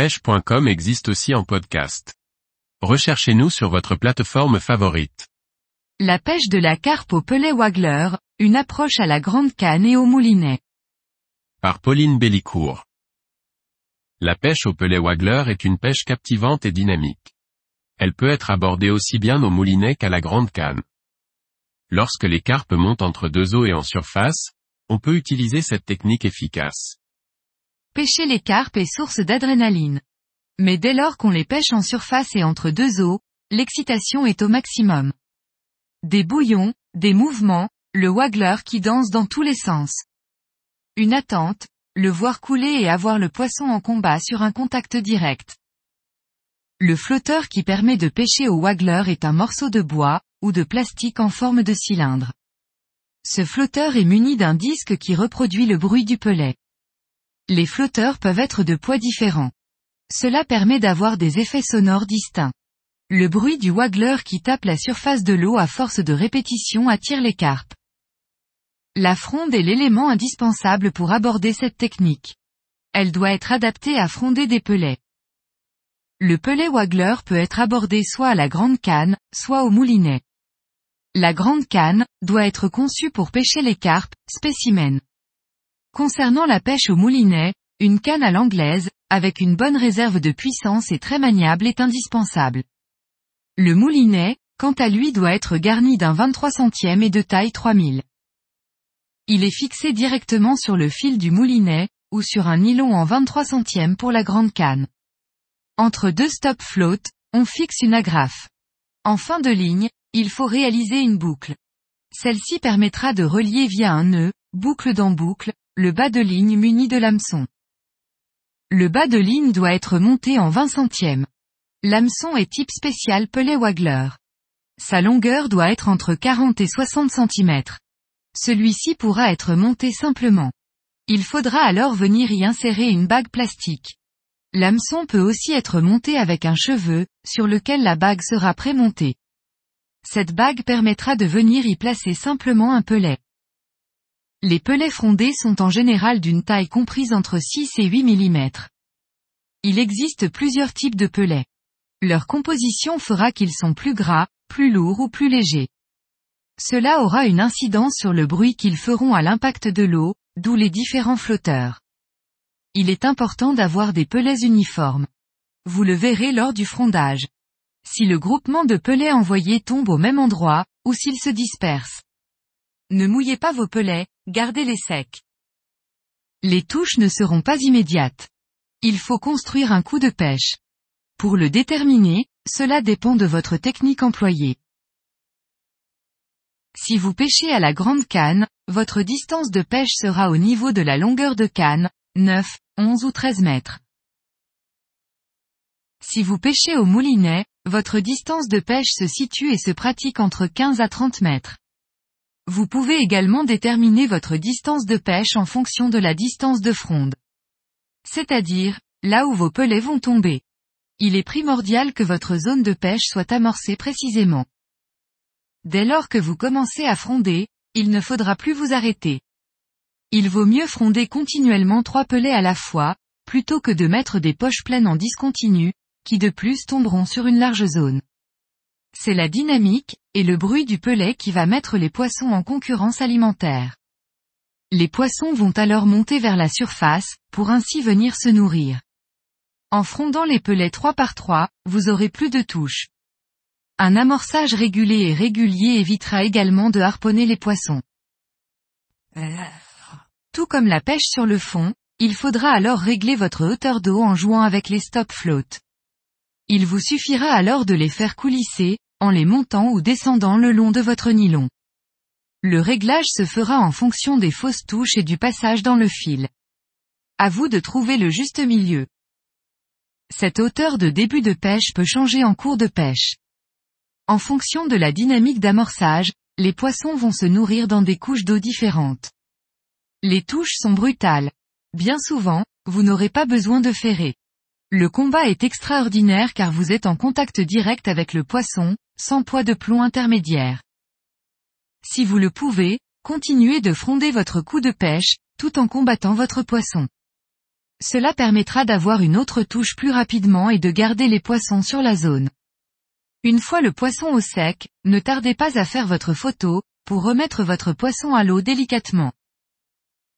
pêche.com existe aussi en podcast. Recherchez-nous sur votre plateforme favorite. La pêche de la carpe au pelet waggler, une approche à la grande canne et au moulinet. Par Pauline Bellicourt. La pêche au pelet waggler est une pêche captivante et dynamique. Elle peut être abordée aussi bien au moulinet qu'à la grande canne. Lorsque les carpes montent entre deux eaux et en surface, on peut utiliser cette technique efficace. Pêcher les carpes est source d'adrénaline. Mais dès lors qu'on les pêche en surface et entre deux eaux, l'excitation est au maximum. Des bouillons, des mouvements, le waggler qui danse dans tous les sens. Une attente, le voir couler et avoir le poisson en combat sur un contact direct. Le flotteur qui permet de pêcher au waggler est un morceau de bois, ou de plastique en forme de cylindre. Ce flotteur est muni d'un disque qui reproduit le bruit du pelet. Les flotteurs peuvent être de poids différents. Cela permet d'avoir des effets sonores distincts. Le bruit du waggler qui tape la surface de l'eau à force de répétition attire les carpes. La fronde est l'élément indispensable pour aborder cette technique. Elle doit être adaptée à fronder des pelets. Le pelet waggler peut être abordé soit à la grande canne, soit au moulinet. La grande canne doit être conçue pour pêcher les carpes, spécimens. Concernant la pêche au moulinet, une canne à l'anglaise, avec une bonne réserve de puissance et très maniable est indispensable. Le moulinet, quant à lui doit être garni d'un 23 centième et de taille 3000. Il est fixé directement sur le fil du moulinet, ou sur un nylon en 23 centièmes pour la grande canne. Entre deux stop float, on fixe une agrafe. En fin de ligne, il faut réaliser une boucle. Celle-ci permettra de relier via un nœud, boucle dans boucle, le bas de ligne muni de l'hameçon. Le bas de ligne doit être monté en 20 centièmes. L'hameçon est type spécial Pellet Waggler. Sa longueur doit être entre 40 et 60 cm. Celui-ci pourra être monté simplement. Il faudra alors venir y insérer une bague plastique. L'hameçon peut aussi être monté avec un cheveu, sur lequel la bague sera prémontée. Cette bague permettra de venir y placer simplement un pelet. Les pelets frondés sont en général d'une taille comprise entre 6 et 8 mm. Il existe plusieurs types de pelets. Leur composition fera qu'ils sont plus gras, plus lourds ou plus légers. Cela aura une incidence sur le bruit qu'ils feront à l'impact de l'eau, d'où les différents flotteurs. Il est important d'avoir des pelets uniformes. Vous le verrez lors du frondage. Si le groupement de pelets envoyés tombe au même endroit, ou s'ils se dispersent. Ne mouillez pas vos pelets, gardez-les secs. Les touches ne seront pas immédiates. Il faut construire un coup de pêche. Pour le déterminer, cela dépend de votre technique employée. Si vous pêchez à la grande canne, votre distance de pêche sera au niveau de la longueur de canne, 9, 11 ou 13 mètres. Si vous pêchez au moulinet, votre distance de pêche se situe et se pratique entre 15 à 30 mètres. Vous pouvez également déterminer votre distance de pêche en fonction de la distance de fronde. C'est-à-dire, là où vos pelets vont tomber. Il est primordial que votre zone de pêche soit amorcée précisément. Dès lors que vous commencez à fronder, il ne faudra plus vous arrêter. Il vaut mieux fronder continuellement trois pelets à la fois, plutôt que de mettre des poches pleines en discontinu, qui de plus tomberont sur une large zone. C'est la dynamique, et le bruit du pelet qui va mettre les poissons en concurrence alimentaire. Les poissons vont alors monter vers la surface, pour ainsi venir se nourrir. En frondant les pelets trois par trois, vous aurez plus de touches. Un amorçage régulé et régulier évitera également de harponner les poissons. Tout comme la pêche sur le fond, il faudra alors régler votre hauteur d'eau en jouant avec les stop float. Il vous suffira alors de les faire coulisser, en les montant ou descendant le long de votre nylon. Le réglage se fera en fonction des fausses touches et du passage dans le fil. À vous de trouver le juste milieu. Cette hauteur de début de pêche peut changer en cours de pêche. En fonction de la dynamique d'amorçage, les poissons vont se nourrir dans des couches d'eau différentes. Les touches sont brutales. Bien souvent, vous n'aurez pas besoin de ferrer. Le combat est extraordinaire car vous êtes en contact direct avec le poisson, sans poids de plomb intermédiaire. Si vous le pouvez, continuez de fronder votre coup de pêche, tout en combattant votre poisson. Cela permettra d'avoir une autre touche plus rapidement et de garder les poissons sur la zone. Une fois le poisson au sec, ne tardez pas à faire votre photo, pour remettre votre poisson à l'eau délicatement.